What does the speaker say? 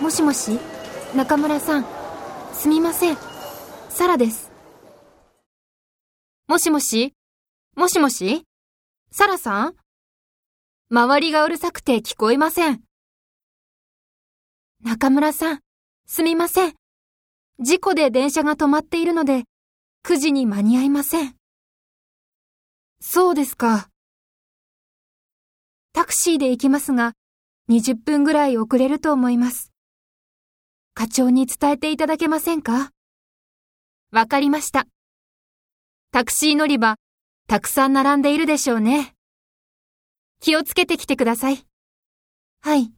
もしもし？中村さん。すみません。サラです。もしもし？もしもし？サラさん？周りがうるさくて聞こえません。中村さん、すみません。事故で電車が止まっているので、9時に間に合いません。そうですか。タクシーで行きますが、20分ぐらい遅れると思います。課長に伝えていただけませんか？わかりました。タクシー乗り場、たくさん並んでいるでしょうね。気をつけてきてください。はい。